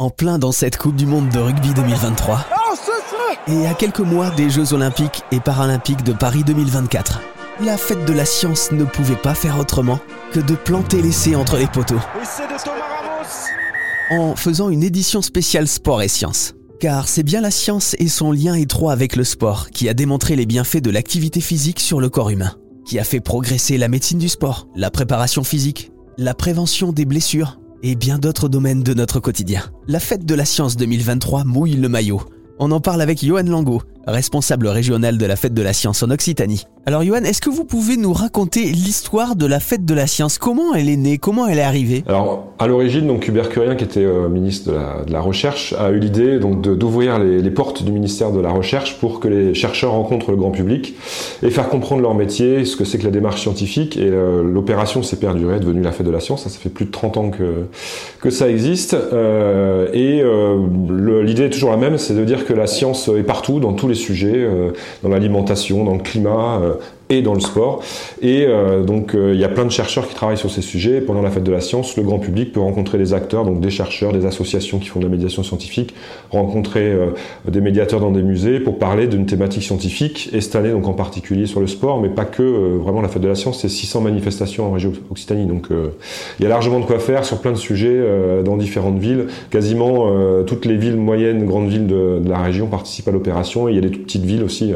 en plein dans cette Coupe du Monde de rugby 2023. Et à quelques mois des Jeux Olympiques et Paralympiques de Paris 2024. La fête de la science ne pouvait pas faire autrement que de planter l'essai entre les poteaux. En faisant une édition spéciale sport et sciences. Car c'est bien la science et son lien étroit avec le sport qui a démontré les bienfaits de l'activité physique sur le corps humain, qui a fait progresser la médecine du sport, la préparation physique, la prévention des blessures et bien d'autres domaines de notre quotidien. La fête de la science 2023 mouille le maillot. On en parle avec Johan Lango, responsable régional de la fête de la science en Occitanie. Alors Johan, est-ce que vous pouvez nous raconter l'histoire de la fête de la science? Comment elle est née? Comment elle est arrivée? Alors à l'origine, donc Hubert Curien, qui était euh, ministre de la, Recherche, a eu l'idée donc d'ouvrir les, portes du ministère de la Recherche pour que les chercheurs rencontrent le grand public et faire comprendre leur métier, ce que c'est que la démarche scientifique. Et euh, l'opération s'est perdurée, est devenue la fête de la science. Ça, ça fait plus de 30 ans que que ça existe. Euh, et l'idée est toujours la même, c'est de dire que la science est partout, dans tous les sujets, dans l'alimentation, dans le climat, et dans le sport. Et euh, donc euh, il y a plein de chercheurs qui travaillent sur ces sujets. pendant la fête de la science, le grand public peut rencontrer des acteurs, donc des chercheurs, des associations qui font de la médiation scientifique, rencontrer euh, des médiateurs dans des musées pour parler d'une thématique scientifique. Et cette année, donc en particulier sur le sport, mais pas que. vraiment la fête de la science, c'est 600 manifestations en région Occitanie. Donc il y a largement de quoi faire sur plein de sujets dans différentes villes. Quasiment toutes les villes moyennes, grandes villes de, la région participent à l'opération. Il y a des petites villes aussi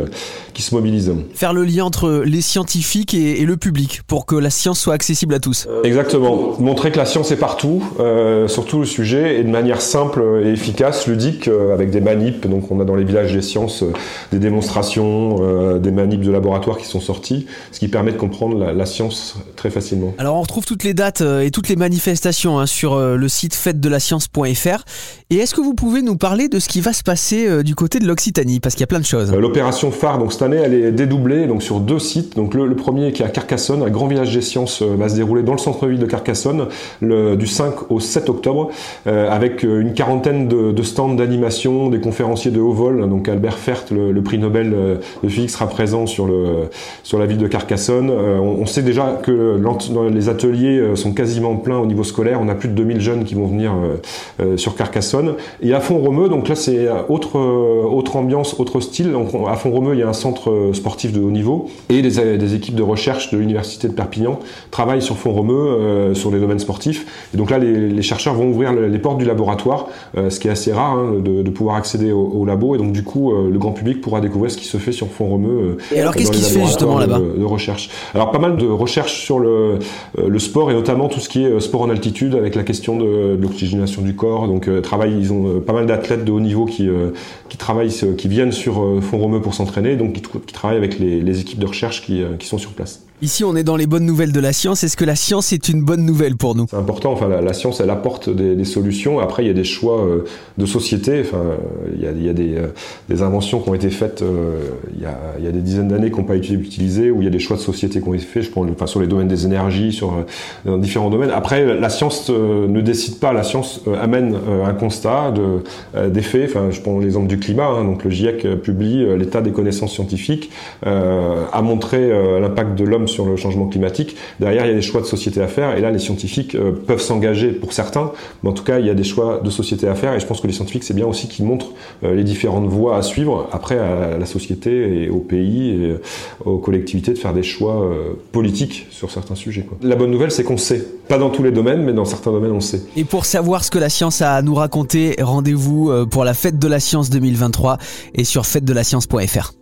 qui se mobilisent. Faire le lien entre les scientifiques et, le public pour que la science soit accessible à tous. Exactement. Montrer que la science est partout, euh, sur tout le sujet, et de manière simple et efficace, ludique, euh, avec des manips. Donc on a dans les villages des sciences euh, des démonstrations, euh, des manips de laboratoire qui sont sortis, ce qui permet de comprendre la, science très facilement. Alors on retrouve toutes les dates et toutes les manifestations hein, sur le site fête-de-la-science.fr. Et est-ce que vous pouvez nous parler de ce qui va se passer du côté de l'Occitanie? Parce qu'il y a plein de choses. L'opération phare, donc cette année, elle est dédoublée donc sur deux sites donc le, premier qui est à Carcassonne, un grand village des sciences euh, va se dérouler dans le centre-ville de Carcassonne du 5 au 7 octobre euh, avec euh, une quarantaine de, stands d'animation, des conférenciers de haut vol. Donc Albert Fert, le, prix Nobel de physique, sera présent sur, le, sur la ville de Carcassonne. on, sait déjà que les ateliers sont quasiment pleins au niveau scolaire. On a plus de 2000 jeunes qui vont venir sur Carcassonne. Et à Font-Romeu, donc là c'est autre, autre ambiance, autre style. Donc, à Font-Romeu, il y a un centre sportif de haut niveau et des, équipes de recherche de l'université de Perpignan travaillent sur fond romeu euh, sur les domaines sportifs. Et donc là, les, chercheurs vont ouvrir les portes du laboratoire, euh, ce qui est assez rare hein, de, pouvoir accéder au, labo. Et donc du coup, euh, le grand public pourra découvrir ce qui se fait sur fond romeu. et alors, qu'est-ce qui se fait justement là-bas de, recherche Alors pas mal de recherches sur le, le sport et notamment tout ce qui est sport en altitude avec la question de, l'oxygénation du corps. Donc travail, ils ont pas mal d'athlètes de haut niveau qui qui travaillent, qui viennent sur fond romeu pour s'entraîner, donc qui, qui travaillent avec les, les équipes de recherche euh, qui, sont sur place. Ici, on est dans les bonnes nouvelles de la science. Est-ce que la science est une bonne nouvelle pour nous? C'est important. Enfin, la, science, elle apporte des, solutions. Après, il y a des choix euh, de société. Enfin, il y a, euh, des, inventions qui ont été faites il, y a, il, y a, des dizaines d'années qui n'ont pas été utilisées, où il y a des choix de société qui ont été faits. Je sur les domaines des énergies, sur dans différents domaines. Après, la science ne décide pas. La science amène un constat de, des faits. Enfin, je prends l'exemple du climat. Hein. donc, le GIEC publie l'état des connaissances scientifiques, a montré l'impact de l'homme sur le changement climatique. Derrière, il y a des choix de société à faire. Et là, les scientifiques euh, peuvent s'engager pour certains. Mais en tout cas, il y a des choix de société à faire. Et je pense que les scientifiques, c'est bien aussi qu'ils montrent euh, les différentes voies à suivre. Après, à la société et au pays et euh, aux collectivités de faire des choix politiques sur certains sujets. La bonne nouvelle, c'est qu'on sait. Pas dans tous les domaines, mais dans certains domaines, on sait. Et pour savoir ce que la science a à nous raconter, rendez-vous pour la fête de la science 2023 et sur fête de la science.fr.